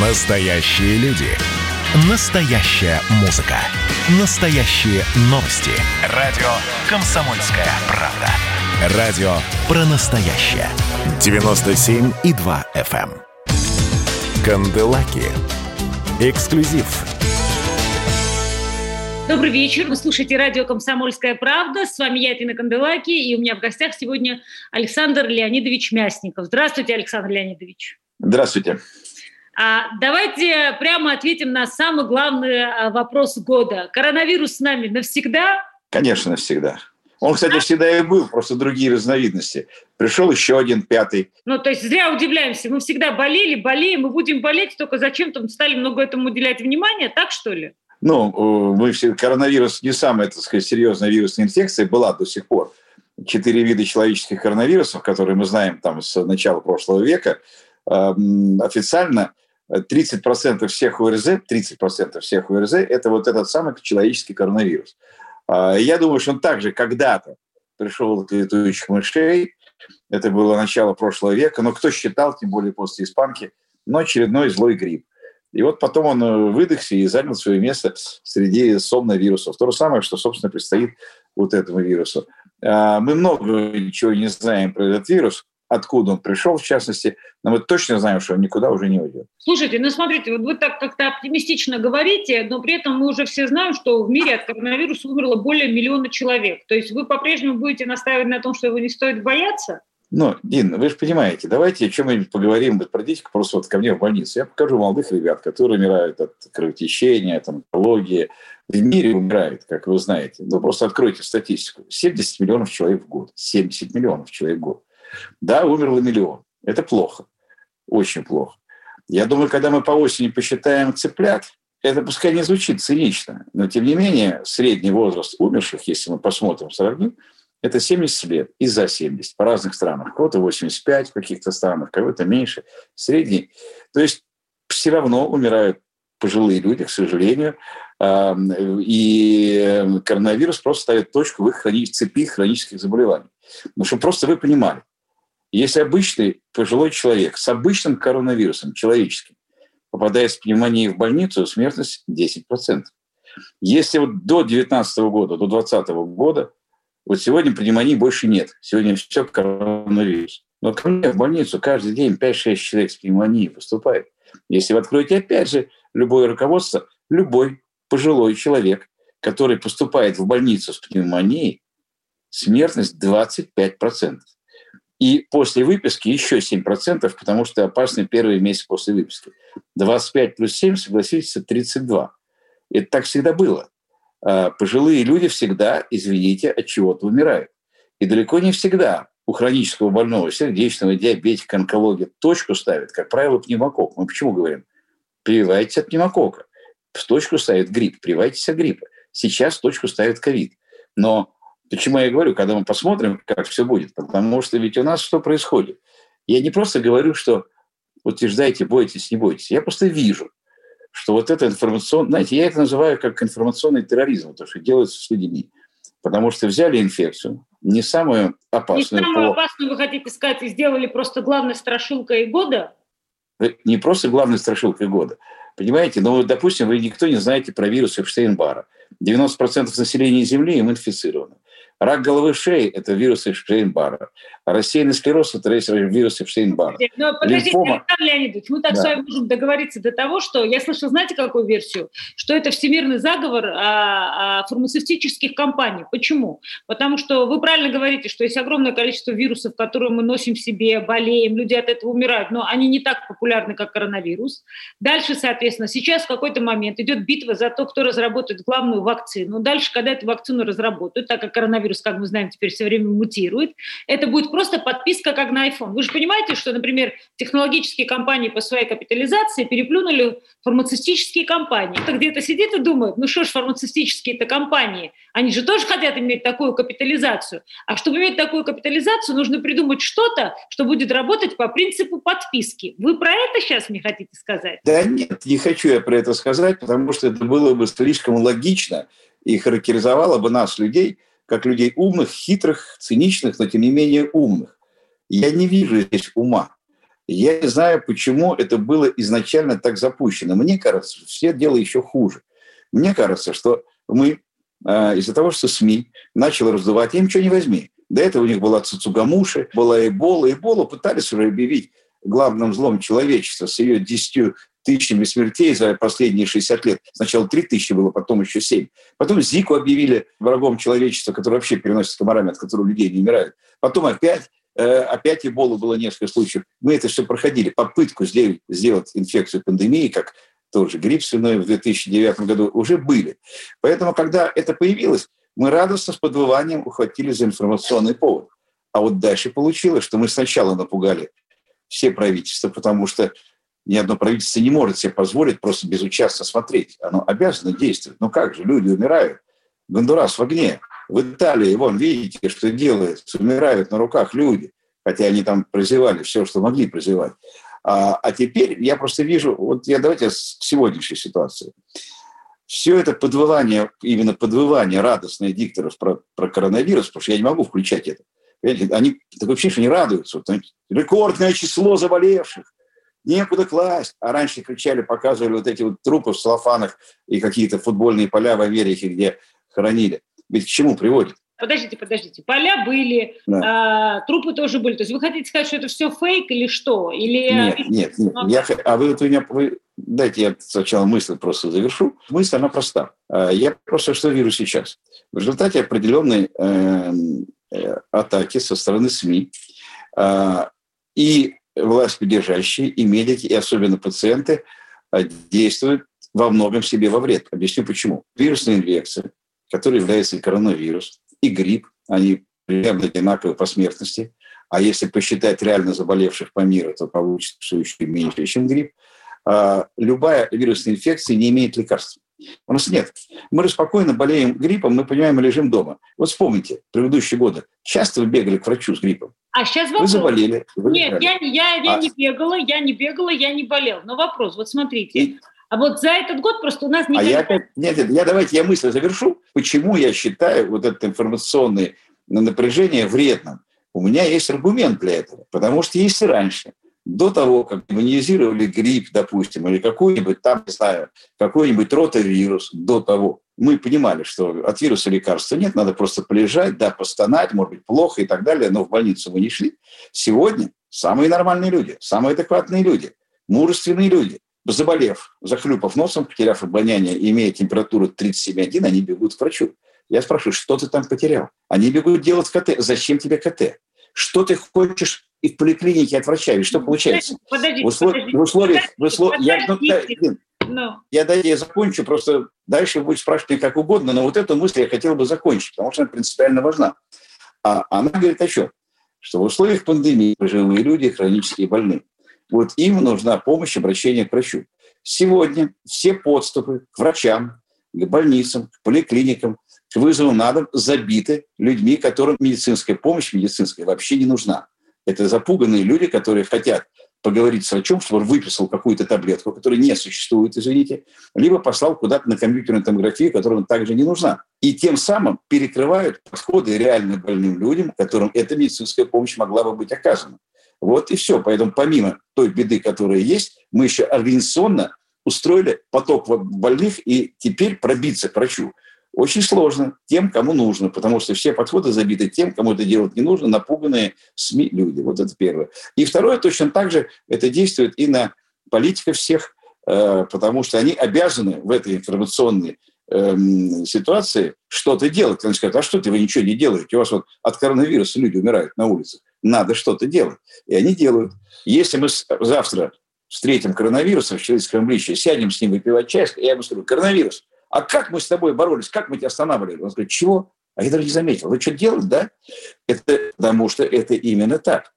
Настоящие люди. Настоящая музыка. Настоящие новости. Радио «Комсомольская правда». Радио про настоящее. 97,2 FM. эм. Канделаки. Эксклюзив. Добрый вечер. Вы слушаете радио «Комсомольская правда». С вами я, Тина Канделаки, и у меня в гостях сегодня Александр Леонидович Мясников. Здравствуйте, Александр Леонидович. Здравствуйте. А, давайте прямо ответим на самый главный а, вопрос года. Коронавирус с нами навсегда? Конечно, навсегда. Он, кстати, всегда и был, просто другие разновидности. Пришел еще один, пятый. Ну, то есть зря удивляемся. Мы всегда болели, болеем, мы будем болеть, только зачем-то стали много этому уделять внимание, так что ли? Ну, э, мы все, коронавирус не самая, так сказать, серьезная вирусная инфекция была до сих пор. Четыре вида человеческих коронавирусов, которые мы знаем там с начала прошлого века, эм, официально 30% всех ОРЗ, 30% всех ОРЗ – это вот этот самый человеческий коронавирус. А, я думаю, что он также когда-то пришел от летучих мышей, это было начало прошлого века, но кто считал, тем более после испанки, но очередной злой грипп. И вот потом он э, выдохся и занял свое место среди сомновирусов. То же самое, что, собственно, предстоит вот этому вирусу. А, мы много ничего не знаем про этот вирус, откуда он пришел, в частности, но мы точно знаем, что он никуда уже не уйдет. Слушайте, ну смотрите, вот вы так как-то оптимистично говорите, но при этом мы уже все знаем, что в мире от коронавируса умерло более миллиона человек. То есть вы по-прежнему будете настаивать на том, что его не стоит бояться? Ну, Дин, вы же понимаете, давайте о чем-нибудь поговорим про детей, просто вот ко мне в больницу. Я покажу молодых ребят, которые умирают от кровотечения, от онкологии. В мире умирает, как вы знаете. Ну, просто откройте статистику. 70 миллионов человек в год. 70 миллионов человек в год. Да, умерло миллион. Это плохо. Очень плохо. Я думаю, когда мы по осени посчитаем цыплят, это пускай не звучит цинично, но тем не менее средний возраст умерших, если мы посмотрим, сравним, это 70 лет и за 70 по разных странах. Кого-то 85 в каких-то странах, кого-то меньше, средний. То есть все равно умирают пожилые люди, к сожалению, и коронавирус просто ставит точку в их цепи хронических заболеваний. Ну, чтобы просто вы понимали, если обычный пожилой человек с обычным коронавирусом, человеческим, попадает с пневмонией в больницу, смертность 10%. Если вот до 2019 года, до 2020 года, вот сегодня пневмонии больше нет. Сегодня все коронавирус. Но ко мне в больницу каждый день 5-6 человек с пневмонией поступает. Если вы откроете, опять же, любое руководство, любой пожилой человек, который поступает в больницу с пневмонией, смертность 25%. И после выписки еще 7%, потому что опасны первые месяцы после выписки. 25 плюс 7, согласитесь, 32. Это так всегда было. А пожилые люди всегда, извините, от чего-то умирают. И далеко не всегда у хронического больного, сердечного, диабетика, онкология точку ставят, как правило, пневмокок. Мы почему говорим? Прививайтесь от пневмокока. В точку ставят грипп, прививайтесь от гриппа. Сейчас точку ставят ковид. Но Почему я говорю, когда мы посмотрим, как все будет? Потому что ведь у нас что происходит? Я не просто говорю, что утверждайте, бойтесь, не бойтесь. Я просто вижу, что вот это информационное... Знаете, я это называю как информационный терроризм, то, что делается с людьми. Потому что взяли инфекцию, не самую опасную. Не самую по... опасную, вы хотите сказать, и сделали просто главной страшилкой года? Не просто главной страшилкой года. Понимаете, ну, допустим, вы никто не знаете про вирус Эпштейн-Бара. 90% населения Земли им инфицировано. Рак головы шеи – это вирус Эпштейн-Барра. Рассеянный склероз – это вирус Эпштейн-Барра. Но подождите, Лимфома... Александр Леонидович, мы так да. с вами можем договориться до того, что я слышала, знаете, какую версию? Что это всемирный заговор а, а, фармацевтических компаний. Почему? Потому что вы правильно говорите, что есть огромное количество вирусов, которые мы носим в себе, болеем, люди от этого умирают, но они не так популярны, как коронавирус. Дальше, соответственно, сейчас в какой-то момент идет битва за то, кто разработает главную вакцину. Дальше, когда эту вакцину разработают, так как коронавирус коронавирус, как мы знаем, теперь все время мутирует, это будет просто подписка как на iPhone. Вы же понимаете, что, например, технологические компании по своей капитализации переплюнули фармацевтические компании. Кто где-то сидит и думает, ну что ж, фармацевтические-то компании, они же тоже хотят иметь такую капитализацию. А чтобы иметь такую капитализацию, нужно придумать что-то, что будет работать по принципу подписки. Вы про это сейчас мне хотите сказать? Да нет, не хочу я про это сказать, потому что это было бы слишком логично и характеризовало бы нас, людей, как людей умных, хитрых, циничных, но тем не менее умных. Я не вижу здесь ума. Я не знаю, почему это было изначально так запущено. Мне кажется, что все дело еще хуже. Мне кажется, что мы э, из-за того, что СМИ начали раздувать, им ничего не возьми. До этого у них была Цуцугамуши, была Эбола. Эболу пытались уже объявить главным злом человечества с ее 10 тысячами смертей за последние 60 лет. Сначала 3 тысячи было, потом еще 7. Потом Зику объявили врагом человечества, который вообще переносится комарами, от которого людей не умирают. Потом опять Э, опять Эбола было несколько случаев. Мы это все проходили. Попытку сделать, сделать инфекцию пандемии, как тоже грипп свиной в 2009 году, уже были. Поэтому, когда это появилось, мы радостно с подвыванием ухватили за информационный повод. А вот дальше получилось, что мы сначала напугали все правительства, потому что ни одно правительство не может себе позволить просто безучастно смотреть. Оно обязано действовать. Ну как же, люди умирают. Гондурас в огне в Италии, вон, видите, что делают, умирают на руках люди, хотя они там прозевали все, что могли прозевать. А, а теперь я просто вижу, вот я давайте с сегодняшней ситуации. Все это подвывание, именно подвывание радостное дикторов про, про коронавирус, потому что я не могу включать это. Они такое ощущение, что они радуются. Рекордное число заболевших некуда класть. А раньше кричали, показывали вот эти вот трупы в салафанах и какие-то футбольные поля в Америке, где хоронили ведь к чему приводит? Подождите, подождите. Поля были, да. а, трупы тоже были. То есть вы хотите сказать, что это все фейк или что? Или... Нет, нет, нет. Я, а вы вот у меня... Вы, дайте я сначала мысль просто завершу. Мысль, она проста. А, я просто что вижу сейчас. В результате определенной э, э, атаки со стороны СМИ э, и власть придержащие, и медики, и особенно пациенты э, действуют во многом себе во вред. Объясню почему. Вирусная инфекция, который является и коронавирус, и грипп, они примерно одинаковы по смертности. А если посчитать реально заболевших по миру, то получится, еще меньше, чем грипп. А, любая вирусная инфекция не имеет лекарств. У нас нет. Мы спокойно болеем гриппом, мы понимаем, лежим дома. Вот вспомните, предыдущие годы. Часто вы бегали к врачу с гриппом? А сейчас вопрос. Вы заболели. Вы нет, я, я, я а... не бегала, я не бегала, я не болел. Но вопрос, вот смотрите. И а вот за этот год просто у нас... не. А я опять... Нет, нет, я давайте я мысль завершу. Почему я считаю вот это информационное напряжение вредным? У меня есть аргумент для этого. Потому что если раньше, до того, как иммунизировали грипп, допустим, или какой-нибудь там, не знаю, какой-нибудь ротавирус, до того, мы понимали, что от вируса лекарства нет, надо просто полежать, да, постонать, может быть, плохо и так далее, но в больницу вы не шли. Сегодня самые нормальные люди, самые адекватные люди, мужественные люди, заболев, захлюпав носом, потеряв обоняние, имея температуру 37,1, они бегут к врачу. Я спрашиваю, что ты там потерял? Они бегут делать КТ. Зачем тебе КТ? Что ты хочешь и в поликлинике от врача? И что получается? Подождите, в условиях, в условиях, в условиях я, ну, да, ну. я, дайте я закончу, просто дальше будет спрашивать как угодно, но вот эту мысль я хотел бы закончить, потому что она принципиально важна. А она говорит о чем? Что в условиях пандемии пожилые люди хронически больны. Вот им нужна помощь, обращение к врачу. Сегодня все подступы к врачам, к больницам, к поликлиникам, к вызову на дом забиты людьми, которым медицинская помощь медицинская вообще не нужна. Это запуганные люди, которые хотят поговорить с врачом, чтобы он выписал какую-то таблетку, которая не существует, извините, либо послал куда-то на компьютерную томографию, которая также не нужна. И тем самым перекрывают подходы реально больным людям, которым эта медицинская помощь могла бы быть оказана. Вот и все. Поэтому помимо той беды, которая есть, мы еще организационно устроили поток больных, и теперь пробиться к врачу очень сложно тем, кому нужно, потому что все подходы забиты тем, кому это делать не нужно, напуганные СМИ люди. Вот это первое. И второе, точно так же это действует и на политиков всех, э, потому что они обязаны в этой информационной эм, ситуации что-то делать. Они скажут, а что ты, вы ничего не делаете? У вас вот от коронавируса люди умирают на улицах надо что-то делать. И они делают. Если мы завтра встретим коронавируса в человеческом обличии, сядем с ним выпивать чай, я ему скажу, коронавирус, а как мы с тобой боролись, как мы тебя останавливали? Он говорит, чего? А я даже не заметил. Вы что делали, да? Это потому что это именно так.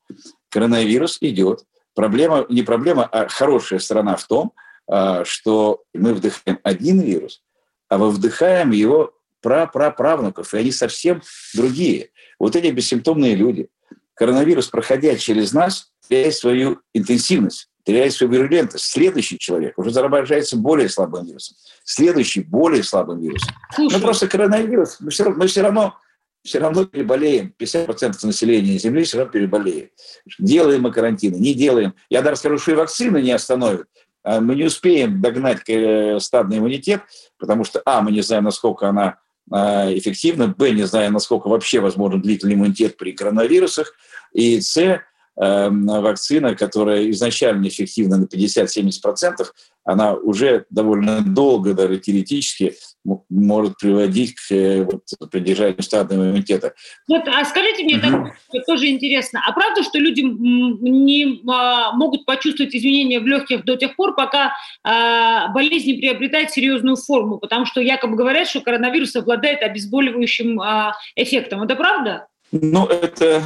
Коронавирус идет. Проблема, не проблема, а хорошая сторона в том, а, что мы вдыхаем один вирус, а мы вдыхаем его прапраправнуков, и они совсем другие. Вот эти бессимптомные люди – коронавирус, проходя через нас, теряет свою интенсивность, теряет свою вирулентность. Следующий человек уже заражается более слабым вирусом. Следующий более слабым вирусом. Ну, просто коронавирус, мы все, мы все равно все равно переболеем. 50% населения Земли все равно переболеет. Делаем мы карантины, не делаем. Я даже скажу, что и вакцины не остановят. А мы не успеем догнать э, стадный иммунитет, потому что, а, мы не знаем, насколько она а, эффективна, б, не знаем, насколько вообще возможен длительный иммунитет при коронавирусах, и с, вакцина, которая изначально эффективна на 50-70%, она уже довольно долго, даже теоретически, может приводить к э, вот, поддержанию стадного иммунитета. Вот, а скажите мне, так, тоже интересно, а правда, что люди не а, могут почувствовать изменения в легких до тех пор, пока а, болезнь не приобретает серьезную форму? Потому что якобы говорят, что коронавирус обладает обезболивающим а, эффектом. Это правда? Ну, это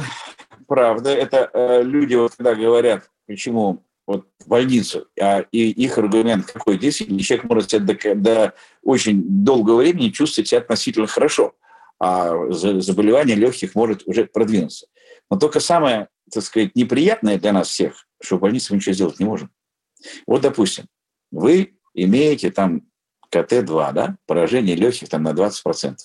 правда. Это э, люди, вот, когда говорят, почему вот в больницу, а, и их аргумент какой? Действительно, человек может себя до, до очень долгого времени чувствовать себя относительно хорошо, а заболевание легких может уже продвинуться. Но только самое, так сказать, неприятное для нас всех, что в больнице мы ничего сделать не можем. Вот, допустим, вы имеете там КТ-2, да, поражение легких там на 20%.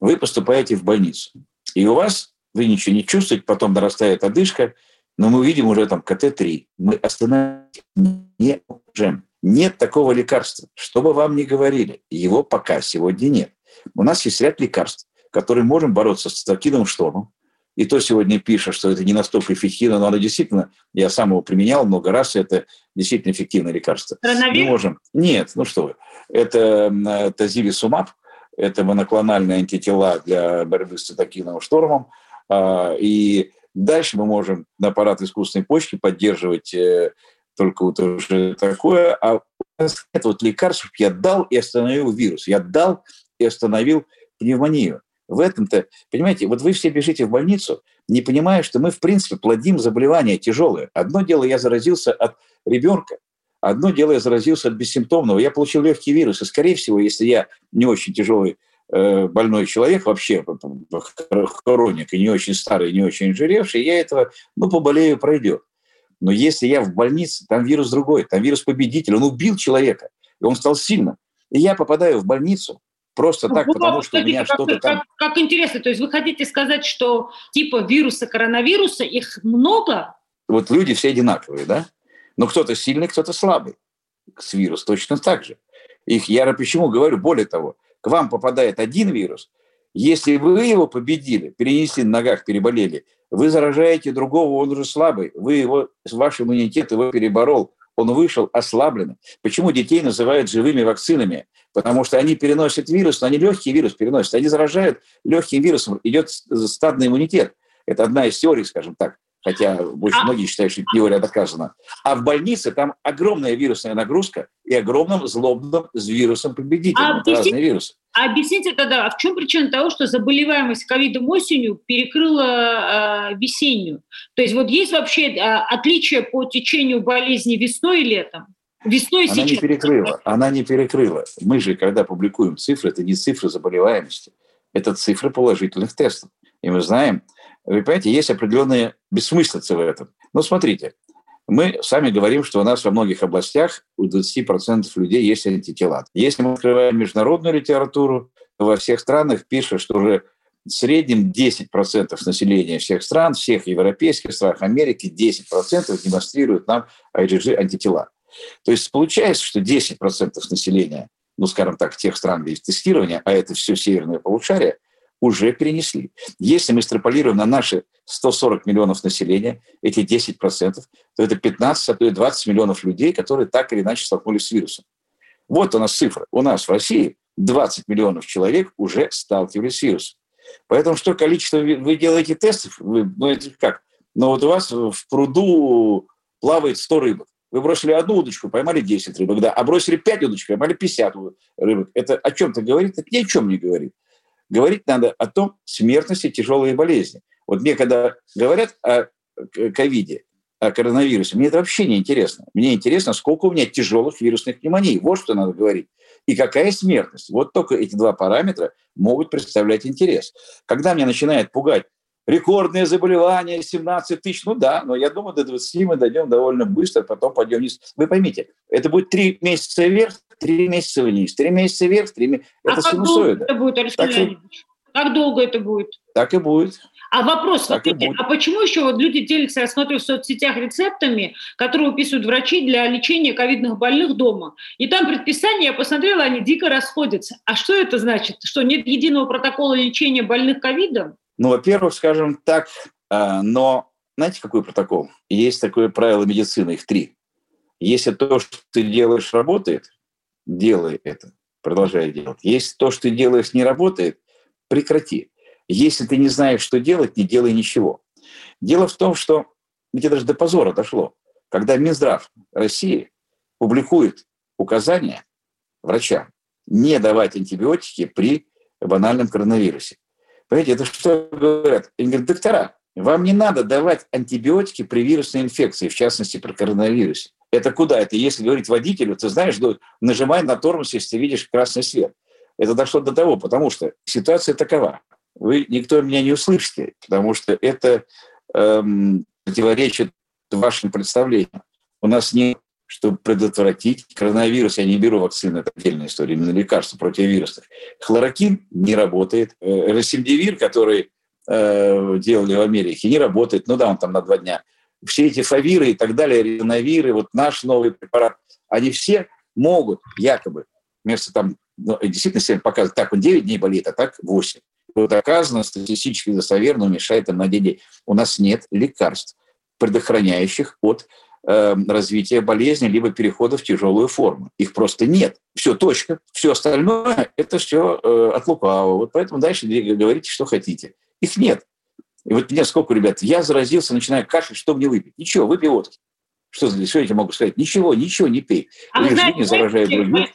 Вы поступаете в больницу, и у вас вы ничего не чувствуете, потом нарастает одышка, но мы увидим уже там КТ-3. Мы остановить не можем. Нет такого лекарства. Что бы вам ни говорили, его пока сегодня нет. У нас есть ряд лекарств, которые можем бороться с цитокиновым штормом. И то сегодня пишет, что это не настолько эффективно, но оно действительно, я сам его применял много раз, это действительно эффективное лекарство. Коронавирус? Мы можем. Нет, ну что вы. Это тазивисумаб, это моноклональные антитела для борьбы с цитокиновым штормом. А, и дальше мы можем на аппарат искусственной почки поддерживать э, только вот уже такое. А это вот лекарство я дал и остановил вирус. Я дал и остановил пневмонию. В этом-то, понимаете, вот вы все бежите в больницу, не понимая, что мы, в принципе, плодим заболевания тяжелые. Одно дело, я заразился от ребенка, одно дело, я заразился от бессимптомного. Я получил легкий вирус, и, скорее всего, если я не очень тяжелый больной человек, вообще хроник, и не очень старый, не очень жиревший, я этого, ну, поболею, пройдет. Но если я в больнице, там вирус другой, там вирус победитель, он убил человека, и он стал сильным. И я попадаю в больницу, Просто ну, так, потому что у меня что-то там... Как, как интересно, то есть вы хотите сказать, что типа вируса коронавируса, их много? Вот люди все одинаковые, да? Но кто-то сильный, кто-то слабый. С вирус точно так же. Их я почему говорю, более того, к вам попадает один вирус, если вы его победили, перенесли на ногах, переболели, вы заражаете другого, он уже слабый, вы его, ваш иммунитет его переборол, он вышел ослабленным. Почему детей называют живыми вакцинами? Потому что они переносят вирус, но они легкий вирус переносят. Они заражают легким вирусом, идет стадный иммунитет. Это одна из теорий, скажем так хотя очень а... многие считают, что теория доказана. А в больнице там огромная вирусная нагрузка и огромным злобным вирусом победителем. А объясните, разные вирусы. А объясните тогда, а в чем причина того, что заболеваемость ковидом осенью перекрыла э, весеннюю? То есть вот есть вообще э, отличие по течению болезни весной и летом? Весной она сейчас. не перекрыла, она не перекрыла. Мы же, когда публикуем цифры, это не цифры заболеваемости, это цифры положительных тестов. И мы знаем, вы понимаете, есть определенные бессмыслицы в этом. Но смотрите, мы сами говорим, что у нас во многих областях у 20% людей есть антитела. Если мы открываем международную литературу, во всех странах пишут, что уже в среднем 10% населения всех стран, всех европейских стран, Америки, 10% демонстрируют нам IgG антитела. То есть получается, что 10% населения, ну, скажем так, тех стран, где есть тестирование, а это все северное полушарие, уже перенесли. Если мы экстраполируем на наши 140 миллионов населения, эти 10%, то это 15, а то и 20 миллионов людей, которые так или иначе столкнулись с вирусом. Вот у нас цифра. У нас в России 20 миллионов человек уже сталкивались с вирусом. Поэтому что количество вы делаете тестов, вы, ну это как? Но вот у вас в пруду плавает 100 рыбок. Вы бросили одну удочку, поймали 10 рыбок, да, а бросили 5 удочек, поймали 50 рыбок. Это о чем-то говорит? Это ни о чем не говорит. Говорить надо о том, смертности тяжелые болезни. Вот мне когда говорят о ковиде, о коронавирусе, мне это вообще не интересно. Мне интересно, сколько у меня тяжелых вирусных пневмоний. Вот что надо говорить. И какая смертность. Вот только эти два параметра могут представлять интерес. Когда меня начинает пугать рекордные заболевания, 17 тысяч. Ну да, но я думаю, до 20 мы дойдем довольно быстро, потом пойдем вниз. Вы поймите, это будет три месяца вверх, три месяца вниз, три месяца вверх, три месяца... А это синусоида. Это будет, Александр так. Как долго это будет? Так и будет. А вопрос, смотрите, а почему еще вот люди делятся, я смотрю в соцсетях рецептами, которые выписывают врачи для лечения ковидных больных дома? И там предписания, я посмотрела, они дико расходятся. А что это значит? Что нет единого протокола лечения больных ковидом? Ну, во-первых, скажем так, а, но знаете, какой протокол? Есть такое правило медицины, их три. Если то, что ты делаешь, работает, делай это, продолжай делать. Если то, что ты делаешь, не работает, прекрати. Если ты не знаешь, что делать, не делай ничего. Дело в том, что ведь даже до позора дошло. Когда Минздрав России публикует указания врачам не давать антибиотики при банальном коронавирусе. Понимаете, это что говорят? Они говорят, доктора, вам не надо давать антибиотики при вирусной инфекции, в частности, при коронавирусе. Это куда? Это если говорить водителю, ты знаешь, нажимай на тормоз, если ты видишь красный свет. Это дошло до того, потому что ситуация такова вы никто меня не услышите, потому что это эм, противоречит вашим представлениям. У нас нет, чтобы предотвратить коронавирус, я не беру вакцины, это отдельная история, именно лекарства противовирусных. Хлорокин не работает. Э, Росимдивир, который э, делали в Америке, не работает. Ну да, он там на два дня. Все эти фавиры и так далее, риновиры, вот наш новый препарат, они все могут якобы вместо там, ну, действительно себе показывать, так он 9 дней болит, а так 8 доказано, статистически достоверно, уменьшает им на деньги. У нас нет лекарств, предохраняющих от э, развития болезни либо перехода в тяжелую форму. Их просто нет. Все, точка. Все остальное – это все э, от лукавого. Вот поэтому дальше говорите, что хотите. Их нет. И вот мне сколько, ребят, я заразился, начинаю кашлять, что мне выпить? Ничего, выпей водки. Что, что я тебе могу сказать? Ничего, ничего не пей. А вы знаете, не заражая других.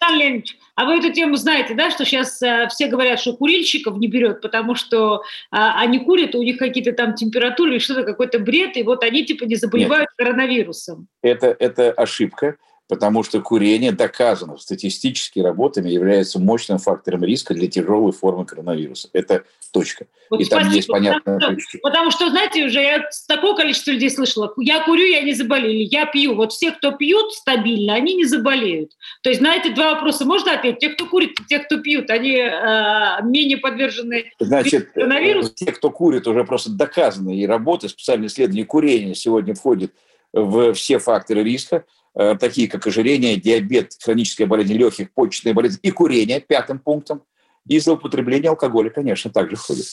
а вы эту тему знаете, да, что сейчас э, все говорят, что курильщиков не берет, потому что э, они курят, у них какие-то там температуры, что-то, какой-то бред, и вот они типа не заболевают Нет. коронавирусом. Это, это ошибка потому что курение доказано статистически работами является мощным фактором риска для тяжелой формы коронавируса. Это точка. Вот и спасибо, там есть понятная потому, что, потому что, знаете, уже я такое количество людей слышала. Я курю, я не заболели. Я пью. Вот все, кто пьют стабильно, они не заболеют. То есть на эти два вопроса можно ответить? Те, кто курит, те, кто пьют, они э, менее подвержены Значит, коронавирусу? Те, кто курит, уже просто доказаны. И работы, специальные исследования курения сегодня входят в все факторы риска. Э, такие как ожирение, диабет, хроническая болезнь легких, почечная болезнь и курение пятым пунктом, и злоупотребление алкоголя, конечно, также входит.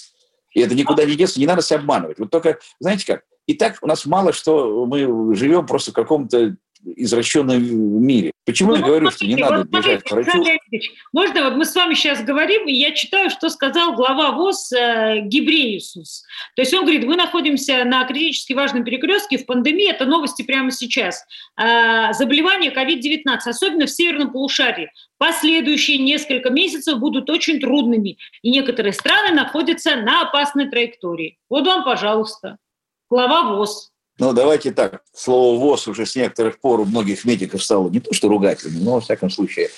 И это никуда не деться, не надо себя обманывать. Вот только, знаете как, и так у нас мало что, мы живем просто в каком-то извращенном мире. Почему ну, я говорю, смотрите, что не надо бежать к врачу? Можно, вот мы с вами сейчас говорим, и я читаю, что сказал глава ВОЗ э, Гибреюсус. То есть он говорит, мы находимся на критически важном перекрестке в пандемии, это новости прямо сейчас. Э, заболевание COVID-19, особенно в северном полушарии, последующие несколько месяцев будут очень трудными, и некоторые страны находятся на опасной траектории. Вот вам, пожалуйста, глава ВОЗ. Ну, давайте так. Слово ВОЗ уже с некоторых пор у многих медиков стало не то что ругательным, но, во всяком случае,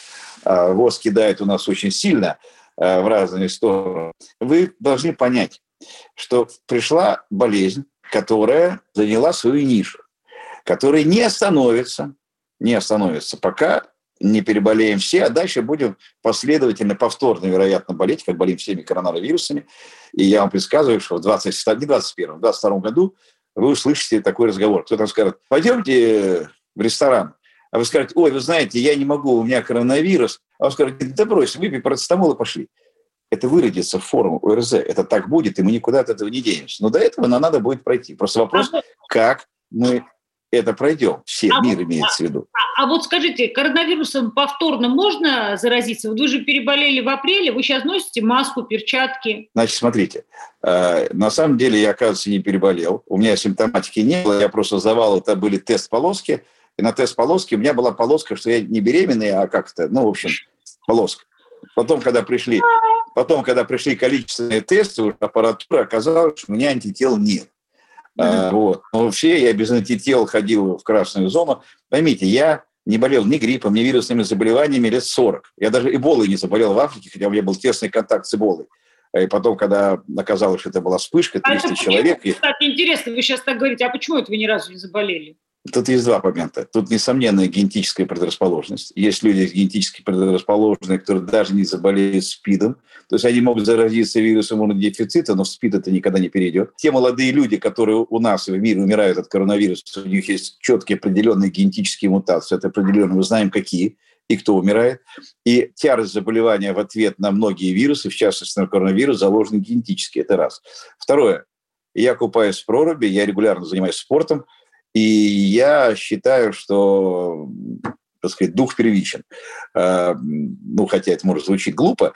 а, ВОЗ кидает у нас очень сильно а, в разные стороны. Вы должны понять, что пришла болезнь, которая заняла свою нишу, которая не остановится, не остановится, пока не переболеем все, а дальше будем последовательно, повторно, вероятно, болеть, как болеем всеми коронавирусами. И я вам предсказываю, что в 20, не 21, в 22 году вы услышите такой разговор. Кто-то скажет, пойдемте в ресторан. А вы скажете, ой, вы знаете, я не могу, у меня коронавирус. А он скажет, да брось, выпей парацетамол и пошли. Это выродится в форму ОРЗ. Это так будет, и мы никуда от этого не денемся. Но до этого нам надо будет пройти. Просто вопрос, как мы это пройдем. Все, а мир имеется в виду. А, а вот скажите, коронавирусом повторно можно заразиться? Вот вы же переболели в апреле, вы сейчас носите маску, перчатки. Значит, смотрите, э, на самом деле я, оказывается, не переболел. У меня симптоматики не было, я просто сдавал, это были тест-полоски, и на тест-полоске у меня была полоска, что я не беременный, а как-то, ну, в общем, полоска. Потом, когда пришли, потом, когда пришли количественные тесты, аппаратура, оказалось, что у меня антител нет. Mm-hmm. вот. Но вообще я без антител ходил в красную зону. Поймите, я не болел ни гриппом, ни вирусными заболеваниями лет 40. Я даже эболой не заболел в Африке, хотя у меня был тесный контакт с эболой. И потом, когда оказалось, что это была вспышка, 300 а человек... Кстати, интересно, вы сейчас так говорите, а почему это вы ни разу не заболели? Тут есть два момента. Тут, несомненная генетическая предрасположенность. Есть люди генетически предрасположенные, которые даже не заболеют СПИДом. То есть они могут заразиться вирусом иммунодефицита, но в СПИД это никогда не перейдет. Те молодые люди, которые у нас в мире умирают от коронавируса, у них есть четкие определенные генетические мутации. Это определенно, мы знаем, какие и кто умирает. И тяжесть заболевания в ответ на многие вирусы, в частности на коронавирус, заложены генетически. Это раз. Второе. Я купаюсь в проруби, я регулярно занимаюсь спортом – и я считаю, что так сказать, дух первичен. А, ну, хотя это может звучить глупо,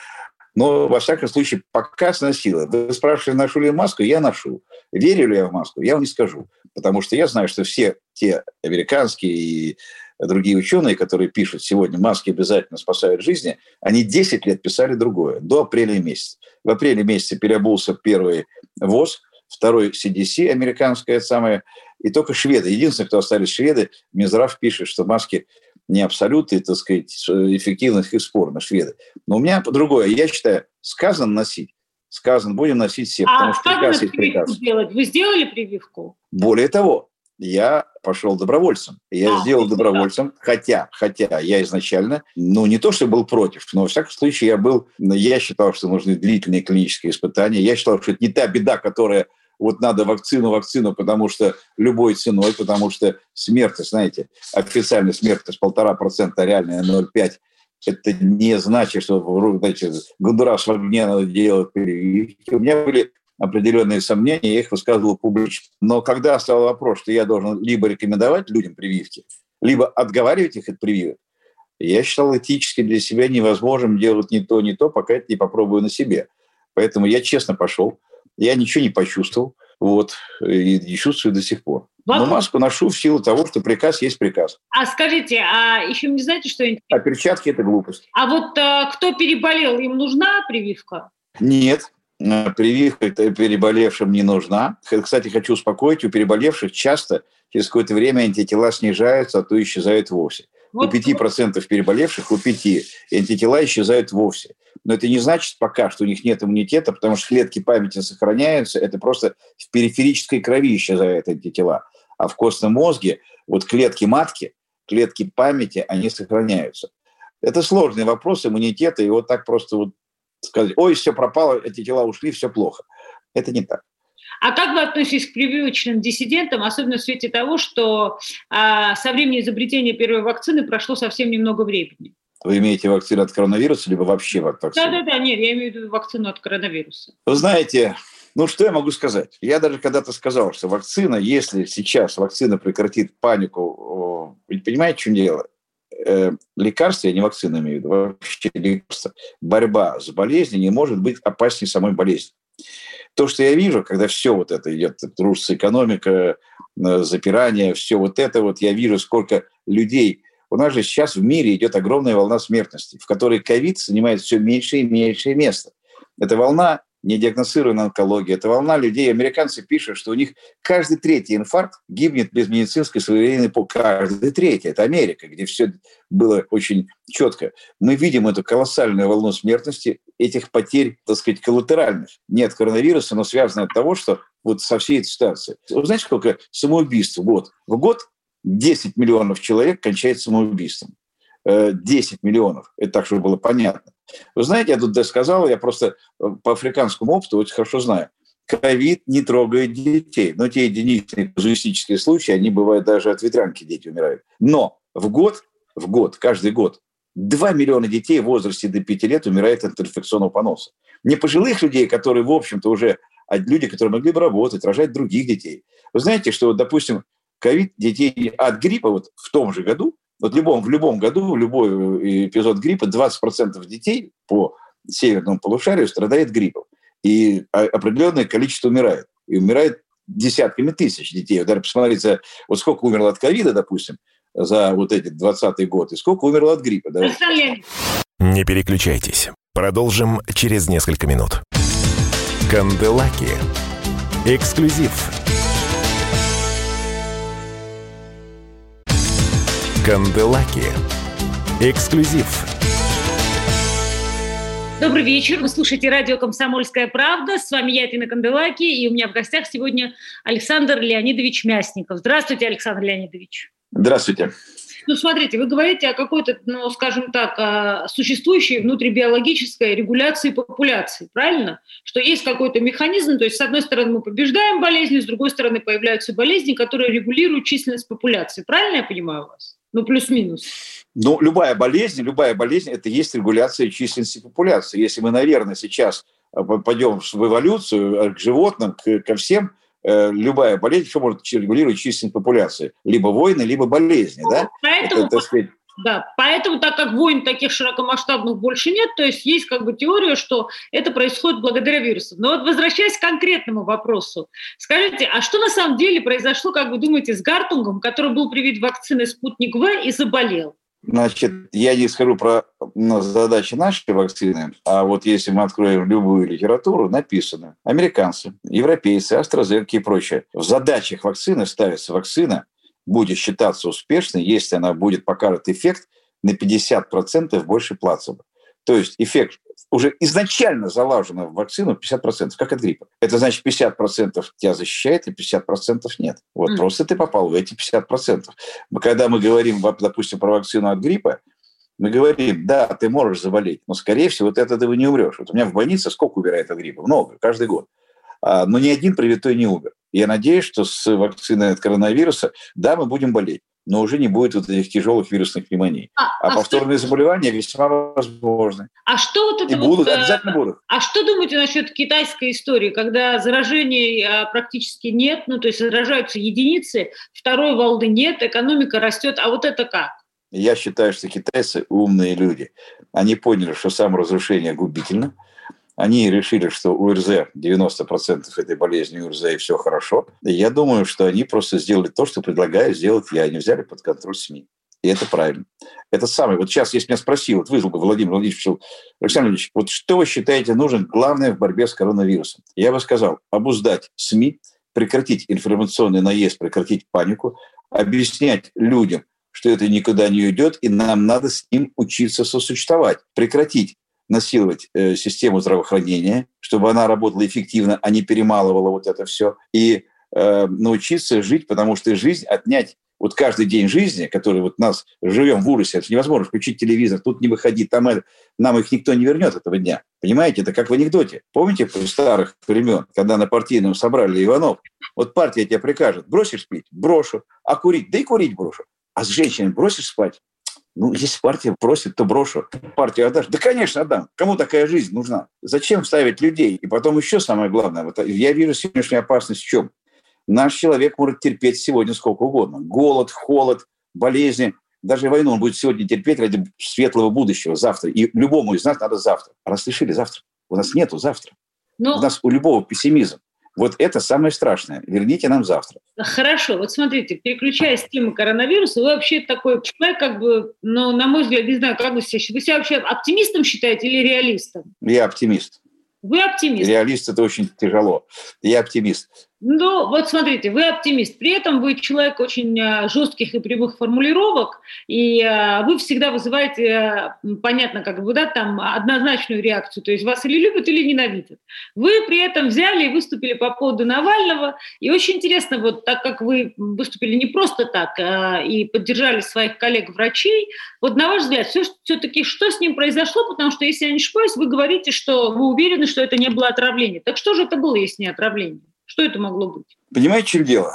но, во всяком случае, пока сносила. Вы спрашивали, ношу ли я маску? Я ношу. Верю ли я в маску? Я вам не скажу. Потому что я знаю, что все те американские и другие ученые, которые пишут сегодня «маски обязательно спасают жизни», они 10 лет писали другое, до апреля месяца. В апреле месяце переобулся первый ВОЗ, второй CDC, американская самая, и только шведы. Единственное, кто остались шведы, Минздрав пишет, что маски не абсолютные, так сказать, эффективных и спорно, шведы. Но у меня другое. Я считаю, сказано носить, сказано, будем носить все, а потому что приказ есть приказ. Сделать? Вы сделали прививку? Более того, я пошел добровольцем. Я а, сделал добровольцем, да. хотя, хотя я изначально, ну, не то, что был против, но, во всяком случае, я был, я считал, что нужны длительные клинические испытания. Я считал, что это не та беда, которая вот надо вакцину, вакцину, потому что любой ценой, потому что смертность, знаете, официальная смертность полтора процента, реальная 0,5, это не значит, что знаете, Гондурас в огне надо делать прививки. У меня были определенные сомнения, я их высказывал публично. Но когда стал вопрос, что я должен либо рекомендовать людям прививки, либо отговаривать их от прививок, я считал этически для себя невозможным делать ни то, ни то, пока это не попробую на себе. Поэтому я честно пошел, я ничего не почувствовал, вот, и не чувствую до сих пор. Но маску ношу в силу того, что приказ есть приказ. А скажите, а еще не знаете, что... А перчатки – это глупость. А вот а, кто переболел, им нужна прививка? Нет, прививка переболевшим не нужна. Кстати, хочу успокоить, у переболевших часто через какое-то время антитела снижаются, а то исчезают вовсе. Вот. У 5% переболевших, у 5 антитела исчезают вовсе. Но это не значит пока, что у них нет иммунитета, потому что клетки памяти сохраняются. Это просто в периферической крови исчезают антитела. А в костном мозге вот клетки матки, клетки памяти, они сохраняются. Это сложный вопрос иммунитета, и вот так просто вот сказать, ой, все пропало, эти тела ушли, все плохо. Это не так. А как вы относитесь к прививочным диссидентам, особенно в свете того, что а, со времени изобретения первой вакцины прошло совсем немного времени? Вы имеете вакцину от коронавируса, либо вообще вакцину? Да-да-да, нет, я имею в виду вакцину от коронавируса. Вы знаете, ну что я могу сказать? Я даже когда-то сказал, что вакцина, если сейчас вакцина прекратит панику, вы понимаете, в чем дело? Э, лекарства, я не вакцины имею в виду, вообще лекарства, борьба с болезнью не может быть опаснее самой болезни. То, что я вижу, когда все вот это идет, рушится экономика, э, запирание, все вот это вот, я вижу, сколько людей у нас же сейчас в мире идет огромная волна смертности, в которой ковид занимает все меньше и меньше места. Это волна недиагностированной онкологии, это волна людей. Американцы пишут, что у них каждый третий инфаркт гибнет без медицинской своевременной по каждый третий. Это Америка, где все было очень четко. Мы видим эту колоссальную волну смертности, этих потерь, так сказать, коллатеральных. Нет коронавируса, но связано от того, что вот со всей этой ситуацией. Вы знаете, сколько самоубийств в год? В год 10 миллионов человек кончает самоубийством. 10 э, миллионов. Это так, чтобы было понятно. Вы знаете, я тут сказал, я просто э, по африканскому опыту очень хорошо знаю. Ковид не трогает детей. Но те единичные казуистические случаи, они бывают даже от ветрянки дети умирают. Но в год, в год, каждый год 2 миллиона детей в возрасте до 5 лет умирает от инфекционного поноса. Не пожилых людей, которые, в общем-то, уже а люди, которые могли бы работать, рожать других детей. Вы знаете, что, допустим, ковид детей от гриппа вот в том же году, вот любом, в любом году, в любой э, эпизод гриппа 20% детей по северному полушарию страдает гриппом. И определенное количество умирает. И умирает десятками тысяч детей. Даже посмотрите, вот сколько умерло от ковида, допустим, за вот эти 20 год, и сколько умерло от гриппа. Давайте. Не переключайтесь. Продолжим через несколько минут. Канделаки. Эксклюзив Канделаки. Эксклюзив. Добрый вечер. Вы слушаете радио «Комсомольская правда». С вами я, Тина Канделаки, и у меня в гостях сегодня Александр Леонидович Мясников. Здравствуйте, Александр Леонидович. Здравствуйте. Ну, смотрите, вы говорите о какой-то, ну, скажем так, существующей внутрибиологической регуляции популяции, правильно? Что есть какой-то механизм, то есть, с одной стороны, мы побеждаем болезни, с другой стороны, появляются болезни, которые регулируют численность популяции. Правильно я понимаю вас? Ну, плюс-минус. Ну, любая болезнь, любая болезнь – это есть регуляция численности популяции. Если мы, наверное, сейчас э, пойдем в эволюцию э, к животным, к, ко всем, э, любая болезнь, что может регулировать численность популяции? Либо войны, либо болезни, ну, да? Поэтому, это, сказать... да, поэтому, так как войн таких широкомасштабных больше нет, то есть есть как бы теория, что это происходит благодаря вирусу. Но вот возвращаясь к конкретному вопросу, скажите, а что на самом деле произошло, как вы думаете, с Гартунгом, который был привит вакциной «Спутник В» и заболел? Значит, я не скажу про ну, задачи нашей вакцины, а вот если мы откроем любую литературу, написано, американцы, европейцы, AstraZeneca и прочее, в задачах вакцины ставится вакцина, будет считаться успешной, если она будет показывать эффект на 50% больше плацебо. То есть эффект уже изначально залажено в вакцину 50%, как от гриппа. Это значит 50% тебя защищает, и 50% нет. Вот mm. просто ты попал в эти 50%. Когда мы говорим, допустим, про вакцину от гриппа, мы говорим, да, ты можешь заболеть, но, скорее всего, вот это ты не умрешь. Вот у меня в больнице сколько умирает от гриппа? Много, каждый год. А, но ни один привитой не умер. Я надеюсь, что с вакциной от коронавируса, да, мы будем болеть но уже не будет вот этих тяжелых вирусных пневмоний. А, а, а повторные что... заболевания весьма возможны. А что вот это И вот, будут, э, обязательно будут. А что думаете насчет китайской истории, когда заражений а, практически нет, ну то есть заражаются единицы, второй волны нет, экономика растет, а вот это как? Я считаю, что китайцы умные люди. Они поняли, что саморазрушение губительно – они решили, что УРЗ, 90% этой болезни УРЗ, и все хорошо. Я думаю, что они просто сделали то, что предлагаю сделать я. Они взяли под контроль СМИ. И это правильно. Это самое. Вот сейчас, если меня спросил, вот вызвал бы Владимир Владимирович, спросил, Александр Ильич, вот что вы считаете нужен главное в борьбе с коронавирусом? Я бы сказал, обуздать СМИ, прекратить информационный наезд, прекратить панику, объяснять людям, что это никуда не уйдет, и нам надо с ним учиться сосуществовать. Прекратить насиловать э, систему здравоохранения, чтобы она работала эффективно, а не перемалывала вот это все, и э, научиться жить, потому что жизнь отнять вот каждый день жизни, который вот нас живем в ужасе, это невозможно включить телевизор, тут не выходить, там это, нам их никто не вернет этого дня. Понимаете, это как в анекдоте. Помните старых времен, когда на партийном собрали Иванов? Вот партия тебе прикажет, бросишь пить? Брошу. А курить? Да и курить брошу. А с женщиной бросишь спать? Ну, если партия просит, то брошу. Партию отдашь? Да, конечно, отдам. Кому такая жизнь нужна? Зачем ставить людей? И потом еще самое главное. Вот я вижу сегодняшнюю опасность в чем? Наш человек может терпеть сегодня сколько угодно. Голод, холод, болезни. Даже войну он будет сегодня терпеть ради светлого будущего завтра. И любому из нас надо завтра. А раз решили завтра. У нас нету завтра. Но... У нас у любого пессимизм. Вот это самое страшное. Верните нам завтра. Хорошо. Вот смотрите, переключаясь с темы коронавируса, вы вообще такой человек, как бы, ну, на мой взгляд, не знаю, как вы себя. Вы себя вообще оптимистом считаете или реалистом? Я оптимист. Вы оптимист. Реалист – это очень тяжело. Я оптимист. Ну, вот смотрите, вы оптимист. При этом вы человек очень э, жестких и прямых формулировок, и э, вы всегда вызываете, э, понятно, как бы, да, там, однозначную реакцию. То есть вас или любят, или ненавидят. Вы при этом взяли и выступили по поводу Навального. И очень интересно, вот так как вы выступили не просто так и поддержали своих коллег-врачей, вот на ваш взгляд, все, все-таки что с ним произошло? Потому что, если я не ошибаюсь, вы говорите, что вы уверены, что это не было отравление. Так что же это было, если не отравление? Что это могло быть? Понимаете, в чем дело?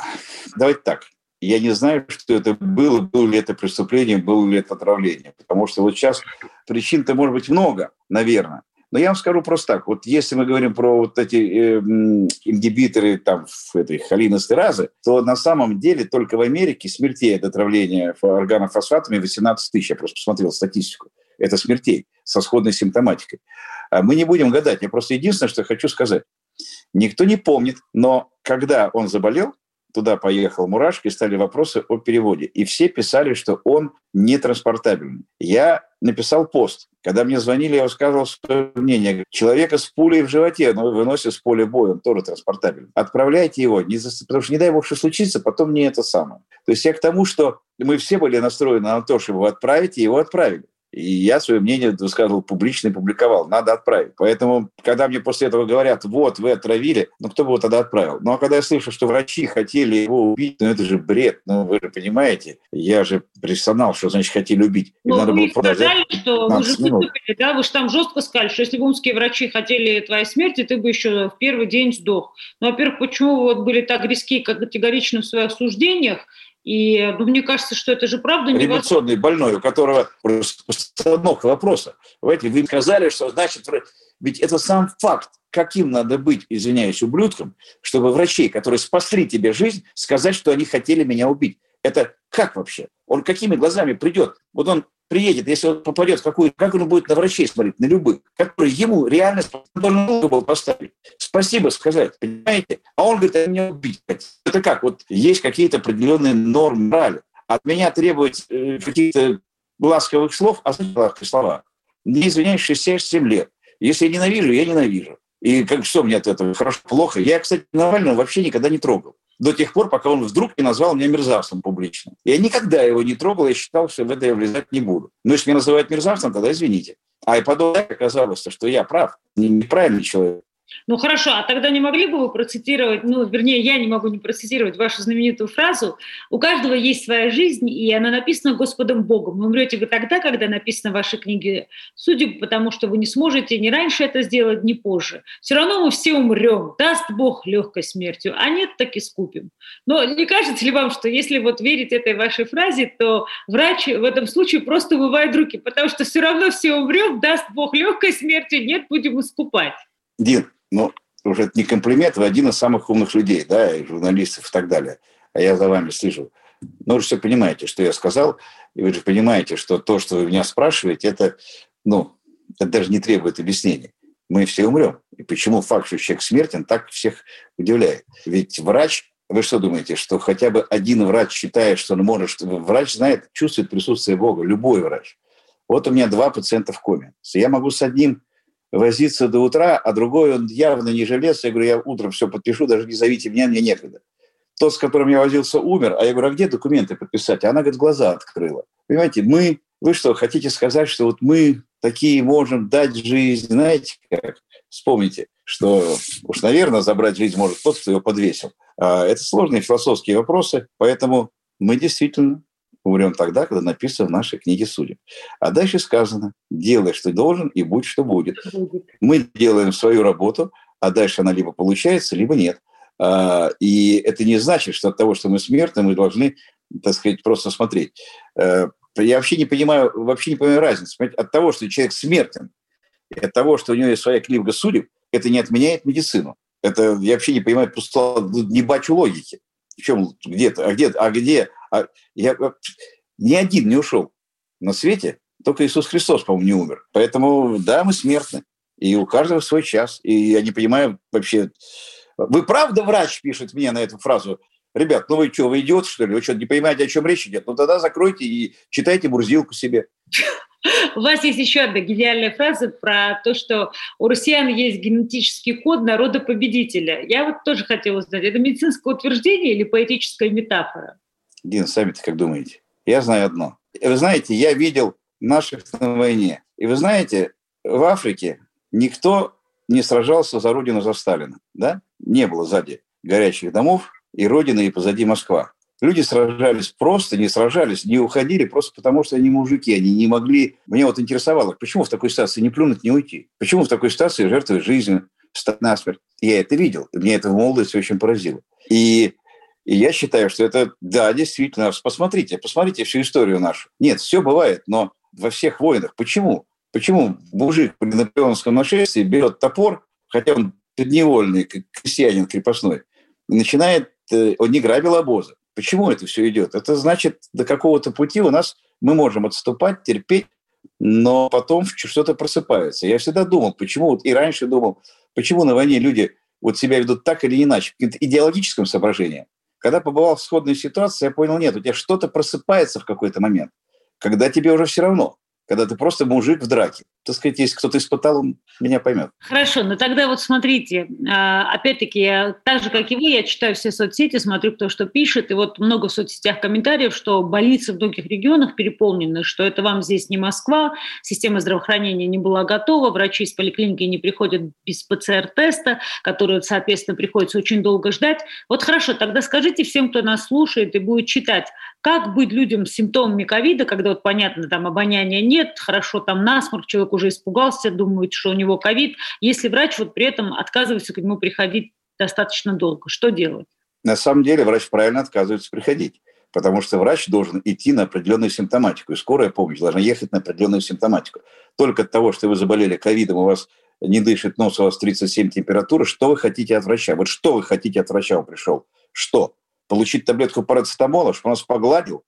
Давайте так. Я не знаю, что это было, было ли это преступление, было ли это отравление. Потому что вот сейчас причин-то может быть много, наверное. Но я вам скажу просто так. Вот если мы говорим про вот эти э, ингибиторы там в этой холиностеразы, то на самом деле только в Америке смертей от отравления органофосфатами 18 тысяч. Я просто посмотрел статистику. Это смертей со сходной симптоматикой. А мы не будем гадать. Я просто единственное, что хочу сказать. Никто не помнит, но когда он заболел, туда поехал Мурашки, стали вопросы о переводе. И все писали, что он нетранспортабельный. Я написал пост. Когда мне звонили, я высказывал свое мнение. Человека с пулей в животе но выносят с поля боя, он тоже транспортабельный. Отправляйте его, не за... потому что не дай бог, что случится, потом не это самое. То есть я к тому, что мы все были настроены на то, чтобы его отправить, и его отправили. И я свое мнение высказывал публично и публиковал. Надо отправить. Поэтому, когда мне после этого говорят, вот, вы отравили, ну, кто бы его тогда отправил? Ну, а когда я слышу, что врачи хотели его убить, ну, это же бред. Ну, вы же понимаете, я же профессионал, что значит хотели убить. Но надо вы было сказали, что вы же выступили, да, вы же там жестко сказали, что если бы умские врачи хотели твоей смерти, ты бы еще в первый день сдох. Ну, во-первых, почему вы вот были так риски, как категоричны в своих суждениях, и ну, мне кажется, что это же правда невозможно. Революционный больной, у которого постановка вопроса. Понимаете, вы сказали, что значит... Ведь это сам факт, каким надо быть, извиняюсь, ублюдком, чтобы врачей, которые спасли тебе жизнь, сказать, что они хотели меня убить. Это как вообще? Он какими глазами придет? Вот он приедет, если он попадет в какую как он будет на врачей смотреть, на любых, которые ему реально должен был поставить. Спасибо сказать, понимаете? А он говорит, а меня убить Это как? Вот есть какие-то определенные нормы морали. От меня требовать э, каких-то ласковых слов, а знаете ласковые слова? Не извиняюсь, 67 лет. Если я ненавижу, я ненавижу. И как что мне от этого? Хорошо, плохо. Я, кстати, Навального вообще никогда не трогал до тех пор, пока он вдруг не назвал меня мерзавцем публично. Я никогда его не трогал, я считал, что в это я влезать не буду. Но если меня называют мерзавцем, тогда извините. А и потом оказалось, что я прав, неправильный человек. Ну хорошо, а тогда не могли бы вы процитировать, ну, вернее, я не могу не процитировать вашу знаменитую фразу «У каждого есть своя жизнь, и она написана Господом Богом. Вы умрете вы тогда, когда написано в вашей книге судеб, потому что вы не сможете ни раньше это сделать, ни позже. Все равно мы все умрем, даст Бог легкой смертью, а нет, так и скупим». Но не кажется ли вам, что если вот верить этой вашей фразе, то врач в этом случае просто вывает руки, потому что все равно все умрем, даст Бог легкой смертью, нет, будем искупать. Дин, ну, уже это не комплимент, вы один из самых умных людей, да, и журналистов и так далее. А я за вами слежу. Ну, вы же все понимаете, что я сказал, и вы же понимаете, что то, что вы меня спрашиваете, это, ну, это даже не требует объяснений. Мы все умрем. И почему факт, что человек смертен, так всех удивляет. Ведь врач, вы что думаете, что хотя бы один врач считает, что он может, врач знает, чувствует присутствие Бога, любой врач. Вот у меня два пациента в коме. Я могу с одним возиться до утра, а другой он явно не жилец. Я говорю, я утром все подпишу, даже не зовите меня, мне некогда. Тот, с которым я возился, умер, а я говорю, а где документы подписать? А она, говорит, глаза открыла. Понимаете, мы, вы что, хотите сказать, что вот мы такие можем дать жизнь, знаете как? Вспомните, что уж, наверное, забрать жизнь может тот, кто ее подвесил. А это сложные философские вопросы, поэтому мы действительно умрем тогда, когда написано в нашей книге судеб. А дальше сказано, делай, что должен, и будь, что будет. Мы делаем свою работу, а дальше она либо получается, либо нет. А, и это не значит, что от того, что мы смертны, мы должны, так сказать, просто смотреть. Э, я вообще не понимаю, вообще не понимаю разницы. От того, что человек смертен, и от того, что у него есть своя книга судеб, это не отменяет медицину. Это я вообще не понимаю, просто не бачу логики. В чем где-то, а где, а где а я, ни один не ушел на свете, только Иисус Христос, по-моему, не умер. Поэтому, да, мы смертны. И у каждого свой час. И я не понимаю вообще... Вы правда врач, пишет мне на эту фразу, Ребят, ну вы что, вы идиоты, что ли? Вы что, не понимаете, о чем речь идет? Ну тогда закройте и читайте Мурзилку себе. У вас есть еще одна гениальная фраза про то, что у россиян есть генетический код народа победителя. Я вот тоже хотела узнать, это медицинское утверждение или поэтическая метафора? Дин, сами-то как думаете? Я знаю одно. Вы знаете, я видел наших на войне. И вы знаете, в Африке никто не сражался за родину, за Сталина. Да? Не было сзади горячих домов и родины, и позади Москва. Люди сражались просто, не сражались, не уходили просто потому, что они мужики, они не могли... Меня вот интересовало, почему в такой ситуации не плюнуть, не уйти? Почему в такой ситуации жертвовать жизнью, стать насмерть? Я это видел, меня это в молодости очень поразило. И и я считаю, что это, да, действительно, посмотрите, посмотрите всю историю нашу. Нет, все бывает, но во всех войнах. Почему? Почему мужик при наполеоновском нашествии берет топор, хотя он подневольный, крестьянин крепостной, и начинает, э, он не грабил обозы. Почему это все идет? Это значит, до какого-то пути у нас мы можем отступать, терпеть, но потом что-то просыпается. Я всегда думал, почему, вот и раньше думал, почему на войне люди вот себя ведут так или иначе, каким-то идеологическим соображением. Когда побывал в сходной ситуации, я понял, нет, у тебя что-то просыпается в какой-то момент, когда тебе уже все равно, когда ты просто мужик в драке. Так сказать, если кто-то испытал, он меня поймет. Хорошо, но тогда вот смотрите, а, опять-таки, я, так же, как и вы, я читаю все соцсети, смотрю, кто что пишет, и вот много в соцсетях комментариев, что больницы в многих регионах переполнены, что это вам здесь не Москва, система здравоохранения не была готова, врачи из поликлиники не приходят без ПЦР-теста, которые, соответственно, приходится очень долго ждать. Вот хорошо, тогда скажите всем, кто нас слушает и будет читать, как быть людям с симптомами ковида, когда вот понятно, там обоняния нет, хорошо, там насморк, человек уже испугался, думает, что у него ковид, если врач вот при этом отказывается к нему приходить достаточно долго, что делать? На самом деле врач правильно отказывается приходить потому что врач должен идти на определенную симптоматику, и скорая помощь должна ехать на определенную симптоматику. Только от того, что вы заболели ковидом, у вас не дышит нос, у вас 37 температура, что вы хотите от врача? Вот что вы хотите от врача, он пришел? Что? получить таблетку парацетамола, чтобы он вас погладил,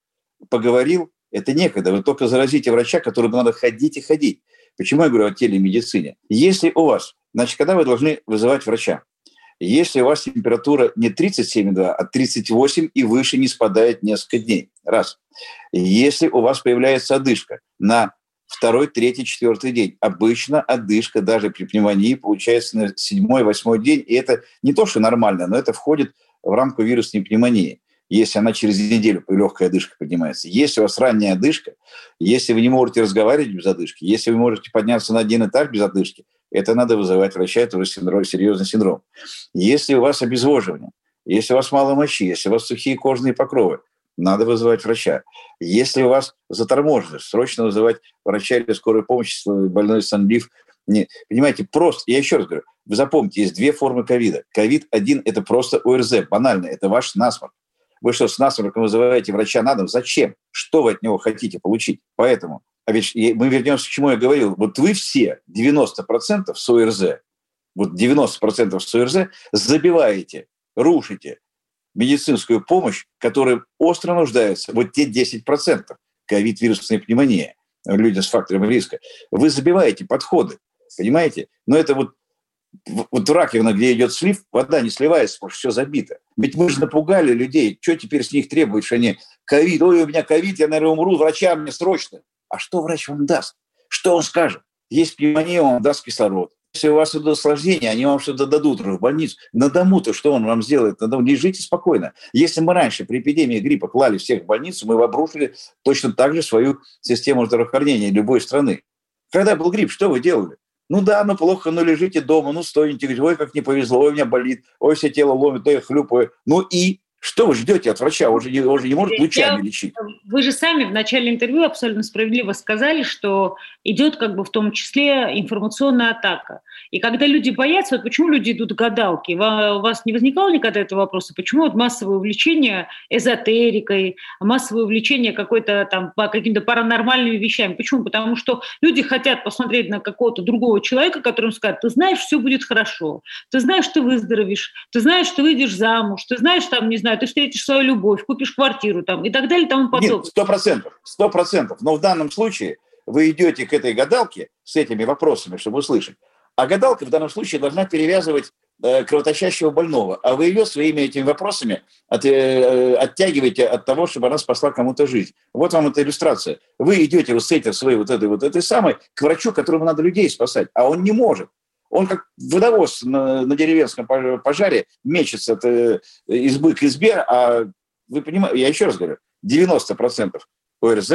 поговорил, это некогда. Вы только заразите врача, которому надо ходить и ходить. Почему я говорю о телемедицине? Если у вас, значит, когда вы должны вызывать врача? Если у вас температура не 37,2, а 38 и выше не спадает несколько дней. Раз. Если у вас появляется одышка на второй, третий, четвертый день. Обычно одышка даже при пневмонии получается на седьмой, восьмой день. И это не то, что нормально, но это входит в рамку вирусной пневмонии, если она через неделю легкая одышка поднимается. Если у вас ранняя одышка, если вы не можете разговаривать без одышки, если вы можете подняться на один этаж без одышки, это надо вызывать врача, это уже синдром, серьезный синдром. Если у вас обезвоживание, если у вас мало мочи, если у вас сухие кожные покровы, надо вызывать врача. Если у вас заторможенность, срочно вызывать врача или скорую помощь, больной санлив. Не, понимаете, просто, я еще раз говорю, вы запомните, есть две формы ковида. Ковид-1 – это просто ОРЗ, банально, это ваш насморк. Вы что, с насморком вызываете врача на дом? Зачем? Что вы от него хотите получить? Поэтому, а ведь мы вернемся к чему я говорил. Вот вы все, 90% с вот 90% с забиваете, рушите медицинскую помощь, которая остро нуждается, вот те 10%, ковид, вирусная пневмония, люди с фактором риска, вы забиваете подходы, понимаете? Но это вот вот раковина, где идет слив, вода не сливается, потому что все забито. Ведь мы же напугали людей. Что теперь с них требует, что они ковид, ой, у меня ковид, я, наверное, умру, врача мне срочно. А что врач вам даст? Что он скажет? Есть пневмония, он даст кислород. Если у вас идут осложнения, они вам что-то дадут в больницу. На дому-то что он вам сделает? На дому лежите спокойно. Если мы раньше при эпидемии гриппа клали всех в больницу, мы обрушили точно так же свою систему здравоохранения любой страны. Когда был грипп, что вы делали? Ну да, ну плохо, ну лежите дома, ну стойте, ой, как не повезло, ой, у меня болит, ой, все тело ломит, ой, хлюпаю. Ну и что вы ждете от врача? Он же не, он же не может лучами Я, лечить. Вы же сами в начале интервью абсолютно справедливо сказали, что идет как бы в том числе информационная атака. И когда люди боятся, вот почему люди идут к гадалке? У вас не возникало никогда этого вопроса? Почему вот массовое увлечение эзотерикой, массовое увлечение какой-то там какими-то паранормальными вещами? Почему? Потому что люди хотят посмотреть на какого-то другого человека, которому скажут, ты знаешь, все будет хорошо, ты знаешь, ты выздоровеешь, ты знаешь, ты выйдешь замуж, ты знаешь, там, не знаю, знаю, ты встретишь свою любовь, купишь квартиру там и так далее тому подобное. сто процентов, сто процентов. Но в данном случае вы идете к этой гадалке с этими вопросами, чтобы услышать. А гадалка в данном случае должна перевязывать э, кровоточащего больного, а вы ее своими этими вопросами от, э, оттягиваете от того, чтобы она спасла кому-то жизнь. Вот вам эта иллюстрация. Вы идете вот с этой своей вот этой вот этой самой к врачу, которому надо людей спасать, а он не может. Он как водовоз на, на деревенском пожаре мечется от э, избы к избе, а вы понимаете, я еще раз говорю, 90% ОРЗ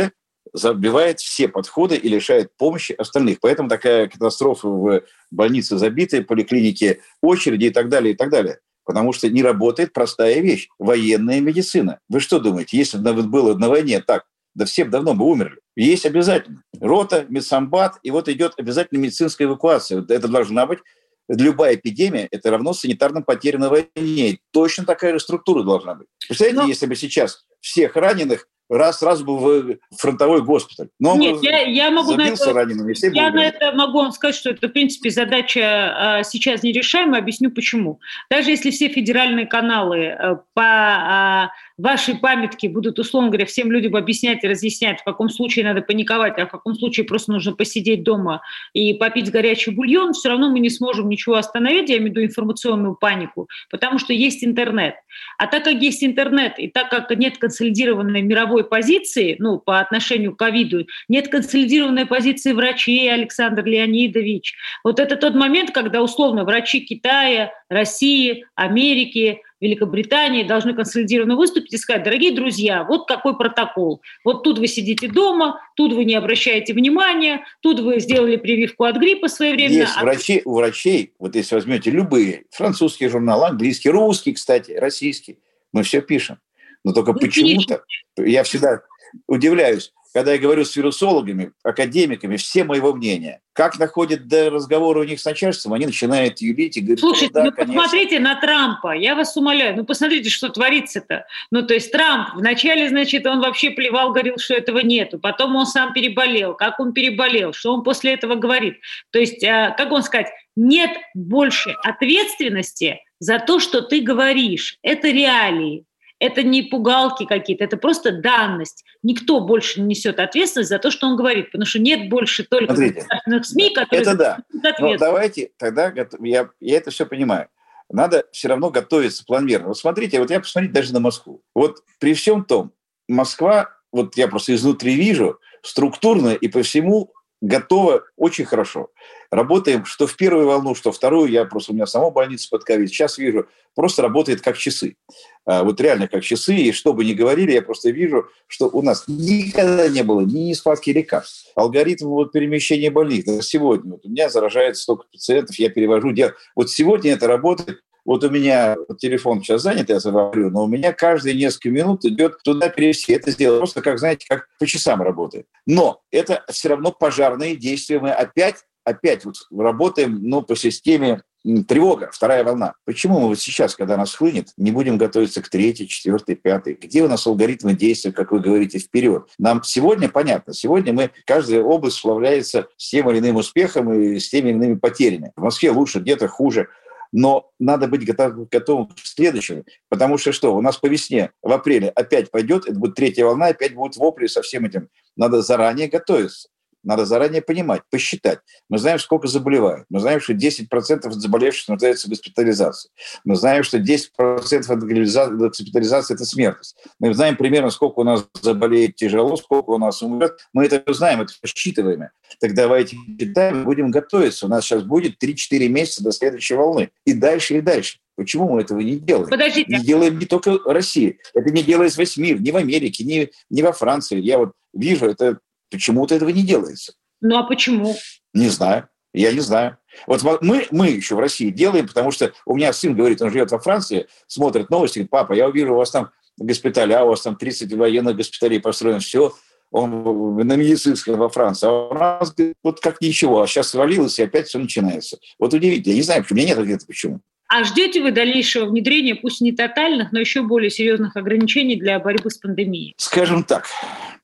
забивает все подходы и лишает помощи остальных. Поэтому такая катастрофа в больнице забитой, поликлинике очереди и так далее, и так далее. Потому что не работает простая вещь – военная медицина. Вы что думаете, если бы было на войне так, да все давно бы умерли. Есть обязательно. Рота, медсамбат, и вот идет обязательно медицинская эвакуация. Это должна быть любая эпидемия – это равно санитарным потерям на войне. Точно такая же структура должна быть. Представляете, Но... если бы сейчас всех раненых раз сразу бы в фронтовой госпиталь. Но Нет, я, я могу на это, ранеными, я на это могу вам сказать, что это, в принципе, задача а, сейчас нерешаемая. Объясню почему. Даже если все федеральные каналы а, по а, вашей памятке будут, условно говоря, всем людям объяснять и разъяснять, в каком случае надо паниковать, а в каком случае просто нужно посидеть дома и попить горячий бульон, все равно мы не сможем ничего остановить, я имею в виду информационную панику, потому что есть интернет. А так как есть интернет, и так как нет консолидированной мировой позиции, ну, по отношению к ковиду, нет консолидированной позиции врачей, Александр Леонидович, вот это тот момент, когда условно врачи Китая, России, Америки, Великобритании должны консолидированно выступить и сказать, дорогие друзья, вот какой протокол. Вот тут вы сидите дома, тут вы не обращаете внимания, тут вы сделали прививку от гриппа своевременно. Есть а... врачи, у врачей, вот если возьмете любые, французский журнал, английский, русский, кстати, российский, мы все пишем. Но только почему-то, я всегда удивляюсь, когда я говорю с вирусологами, академиками, все моего мнения. Как находят до разговора у них с начальством, они начинают юлить и говорят, Слушайте, ну, да, ну конечно. посмотрите на Трампа, я вас умоляю, ну посмотрите, что творится-то. Ну то есть Трамп, вначале, значит, он вообще плевал, говорил, что этого нету, потом он сам переболел, как он переболел, что он после этого говорит. То есть, а, как он сказать, нет больше ответственности за то, что ты говоришь. Это реалии. Это не пугалки какие-то, это просто данность. Никто больше не несет ответственность за то, что он говорит, потому что нет больше только Смотрите, государственных СМИ, которые это да. Но давайте тогда, я, я это все понимаю. Надо все равно готовиться планомерно. Вот смотрите, вот я посмотрите даже на Москву. Вот при всем том, Москва, вот я просто изнутри вижу, структурно и по всему готова очень хорошо. Работаем, что в первую волну, что вторую. Я просто, у меня сама больница под ковид. Сейчас вижу, просто работает как часы. А, вот реально как часы. И что бы ни говорили, я просто вижу, что у нас никогда не было ни нехватки лекарств. Алгоритм вот перемещения больных. Сегодня вот у меня заражается столько пациентов, я перевожу. Вот сегодня это работает вот у меня телефон сейчас занят, я говорю, но у меня каждые несколько минут идет туда перевести. Это сделано просто, как, знаете, как по часам работает. Но это все равно пожарные действия. Мы опять опять вот работаем ну, по системе тревога, вторая волна. Почему мы вот сейчас, когда нас хлынет, не будем готовиться к третьей, четвертой, пятой? Где у нас алгоритмы действия, как вы говорите, вперед? Нам сегодня понятно. Сегодня мы, каждая область сплавляется с тем или иным успехом и с теми или иными потерями. В Москве лучше, где-то хуже но надо быть готов, готовым к следующему, потому что что, у нас по весне, в апреле опять пойдет, это будет третья волна, опять будут вопли со всем этим. Надо заранее готовиться. Надо заранее понимать, посчитать. Мы знаем, сколько заболевают. Мы знаем, что 10% заболевших нуждаются в госпитализации. Мы знаем, что 10% от госпитализации – это смертность. Мы знаем примерно, сколько у нас заболеет тяжело, сколько у нас умрет. Мы это знаем, это посчитываем. Так давайте считаем, будем готовиться. У нас сейчас будет 3-4 месяца до следующей волны. И дальше, и дальше. Почему мы этого не делаем? Подождите. Не делаем не только Россия. Это не делает весь мир, ни в Америке, ни, ни во Франции. Я вот вижу, это Почему-то этого не делается. Ну а почему? Не знаю. Я не знаю. Вот мы, мы еще в России делаем, потому что у меня сын говорит, он живет во Франции, смотрит новости, говорит, папа, я увижу, у вас там госпитали, а у вас там 30 военных госпиталей построено, все, он на медицинском во Франции. А у нас вот как ничего, а сейчас свалилось, и опять все начинается. Вот удивительно. Я не знаю, почему. У меня нет ответа, почему. А ждете вы дальнейшего внедрения, пусть не тотальных, но еще более серьезных ограничений для борьбы с пандемией? Скажем так,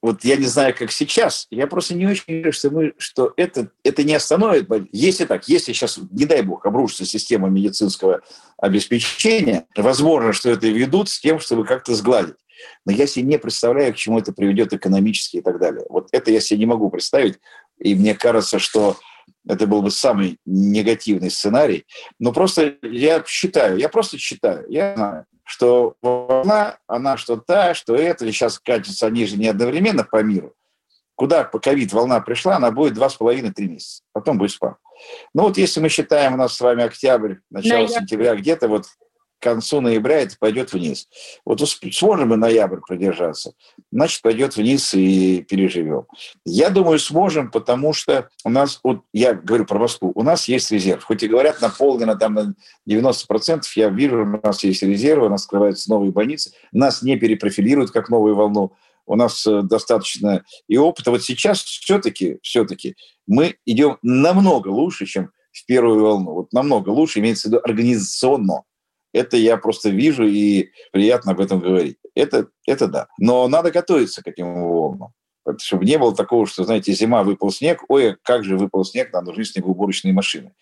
вот я не знаю, как сейчас, я просто не очень верю, что, мы, что это, это не остановит. Если так, если сейчас, не дай бог, обрушится система медицинского обеспечения, возможно, что это ведут с тем, чтобы как-то сгладить. Но я себе не представляю, к чему это приведет экономически и так далее. Вот это я себе не могу представить. И мне кажется, что это был бы самый негативный сценарий. Но просто я считаю, я просто считаю, я знаю, что волна, она что та, что это, сейчас катятся они же не одновременно по миру. Куда по ковид волна пришла, она будет два с половиной-три месяца. Потом будет спад. Ну вот если мы считаем у нас с вами октябрь, начало да, сентября, где-то вот концу ноября это пойдет вниз. Вот сможем мы ноябрь продержаться, значит, пойдет вниз и переживем. Я думаю, сможем, потому что у нас, вот я говорю про Москву, у нас есть резерв. Хоть и говорят наполнено там на 90%, я вижу, у нас есть резервы, у нас открываются новые больницы, нас не перепрофилируют как новую волну, у нас э, достаточно и опыта. Вот сейчас все-таки, все-таки мы идем намного лучше, чем в первую волну. Вот намного лучше, имеется в виду организационно. Это я просто вижу и приятно об этом говорить. Это, это да. Но надо готовиться к этим волнам. Чтобы не было такого, что, знаете, зима, выпал снег, ой, как же выпал снег, нам нужны снегоуборочные машины.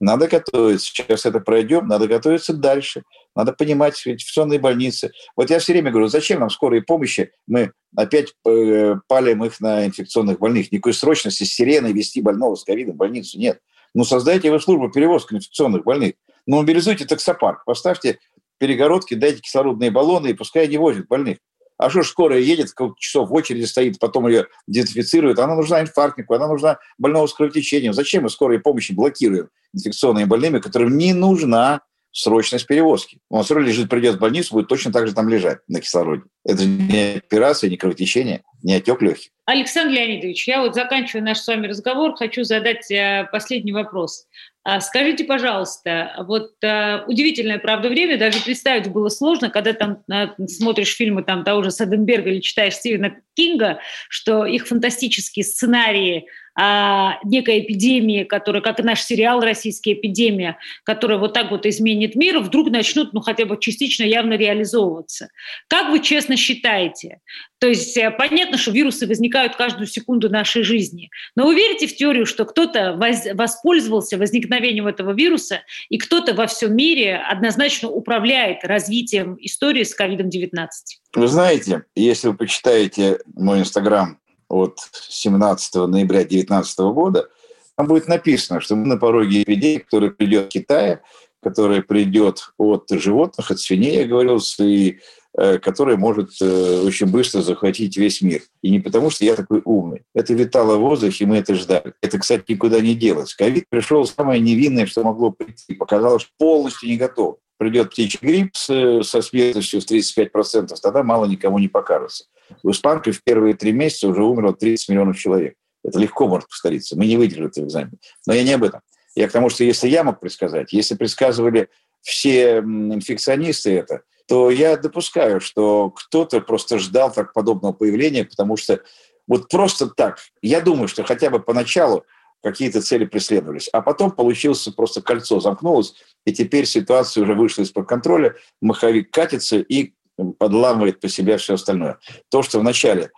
Надо готовиться. Сейчас это пройдем, надо готовиться дальше. Надо понимать инфекционные больницы. Вот я все время говорю, зачем нам скорые помощи? Мы опять э, палим их на инфекционных больных. Никакой срочности с сиреной вести больного с ковидом в больницу нет. Ну, создайте вы службу перевозки инфекционных больных. Но мобилизуйте таксопарк, поставьте перегородки, дайте кислородные баллоны, и пускай не возят больных. А что ж скорая едет, часов в очереди стоит, потом ее идентифицируют. Она нужна инфарктнику, она нужна больному с кровотечением. Зачем мы скорой помощи блокируем инфекционные больными, которым не нужна срочность перевозки. Он все равно лежит, придет в больницу, будет точно так же там лежать на кислороде. Это не операция, не кровотечение, не отек легких. Александр Леонидович, я вот заканчиваю наш с вами разговор, хочу задать э, последний вопрос. А скажите, пожалуйста, вот э, удивительное, правда, время, даже представить было сложно, когда там э, смотришь фильмы там того же Саденберга или читаешь Стивена Кинга, что их фантастические сценарии а, некой эпидемии, которая, как и наш сериал «Российская эпидемия», которая вот так вот изменит мир, вдруг начнут, ну, хотя бы частично явно реализовываться. Как вы честно считаете? То есть э, понятно, что вирусы возникают каждую секунду нашей жизни, но вы верите в теорию, что кто-то воспользовался возникновением этого вируса, и кто-то во всем мире однозначно управляет развитием истории с COVID-19? Вы знаете, если вы почитаете мой инстаграм от 17 ноября 2019 года, там будет написано, что мы на пороге эпидемии, которая придет от Китая, которая придет от животных, от свиней, я говорил, и э, которая может э, очень быстро захватить весь мир. И не потому, что я такой умный. Это витало в воздухе, мы это ждали. Это, кстати, никуда не делось. Ковид пришел самое невинное, что могло прийти. Показалось, полностью не готов. Придет птичий грипп со смертностью в 35%, тогда мало никому не покажется. В Испанке в первые три месяца уже умерло 30 миллионов человек. Это легко может повториться. Мы не выдержали этот экзамен. Но я не об этом. Я к тому, что если я мог предсказать, если предсказывали все инфекционисты это, то я допускаю, что кто-то просто ждал так подобного появления, потому что вот просто так, я думаю, что хотя бы поначалу какие-то цели преследовались, а потом получилось просто кольцо замкнулось, и теперь ситуация уже вышла из-под контроля, маховик катится, и подламывает по себе все остальное. То, что вначале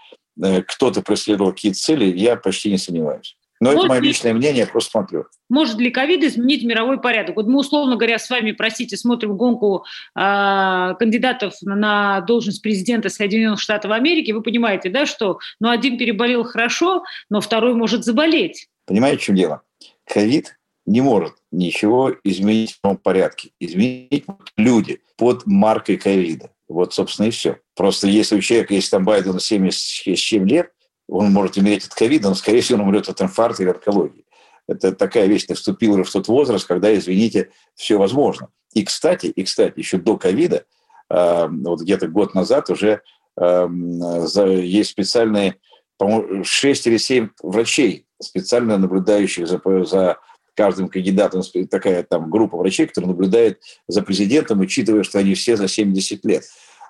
э, кто-то преследовал какие-то цели, я почти не сомневаюсь. Но может это мое личное мнение, я просто смотрю. Может ли ковид изменить мировой порядок? Вот мы, условно говоря, с вами, простите, смотрим гонку э, кандидатов на должность президента Соединенных Штатов Америки. Вы понимаете, да, что ну, один переболел хорошо, но второй может заболеть. Понимаете, в чем дело? Ковид не может ничего изменить в том порядке. Изменить люди под маркой ковида. Вот, собственно, и все. Просто если у человека, если там Байдену 70 с чем лет, он может умереть от ковида, но, скорее всего, он умрет от инфаркта или от онкологии. Это такая вещь, ты вступил уже в тот возраст, когда, извините, все возможно. И, кстати, и, кстати, еще до ковида, э, вот где-то год назад уже есть специальные, по-моему, 6 или 7 врачей, специально наблюдающих за, за каждым кандидатом, такая там группа врачей, которая наблюдает за президентом, учитывая, что они все за 70 лет.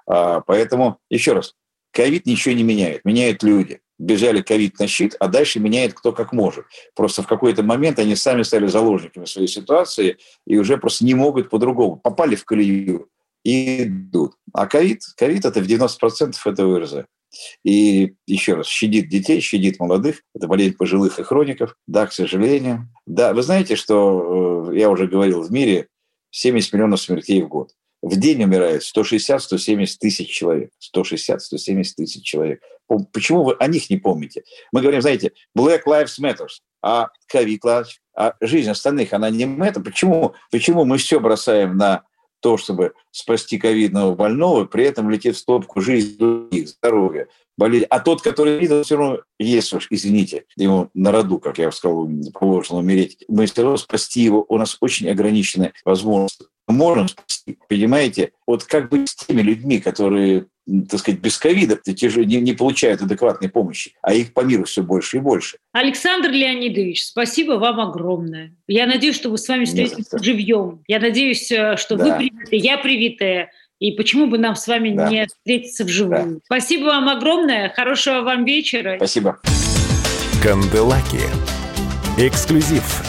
А, поэтому, еще раз, ковид ничего не меняет, меняют люди. Бежали ковид на щит, а дальше меняет кто как может. Просто в какой-то момент они сами стали заложниками своей ситуации и уже просто не могут по-другому. Попали в колею и идут. А ковид, ковид это в 90% это ВРЗ. И еще раз, щадит детей, щадит молодых. Это болезнь пожилых и хроников. Да, к сожалению. Да, вы знаете, что э, я уже говорил, в мире 70 миллионов смертей в год. В день умирает 160-170 тысяч человек. 160-170 тысяч человек. Почему вы о них не помните? Мы говорим, знаете, Black Lives Matter, а COVID Lives, а жизнь остальных, она не это. Почему, почему мы все бросаем на то, чтобы спасти ковидного больного, при этом летит в стопку жизнь других, здоровья, болезнь. А тот, который видел, все равно есть уж, извините, ему на роду, как я сказал, положено умереть. Мы все равно спасти его, у нас очень ограниченные возможности. Мы можем спасти, понимаете? Вот как быть с теми людьми, которые так сказать, без ковида не, не получают адекватной помощи, а их по миру все больше и больше. Александр Леонидович, спасибо вам огромное. Я надеюсь, что вы с вами встретимся живьем. Я надеюсь, э, что да. вы привитые, я привитая. И почему бы нам с вами да. не встретиться вживую? Да. Спасибо вам огромное. Хорошего вам вечера. Спасибо. Канделаки. Эксклюзив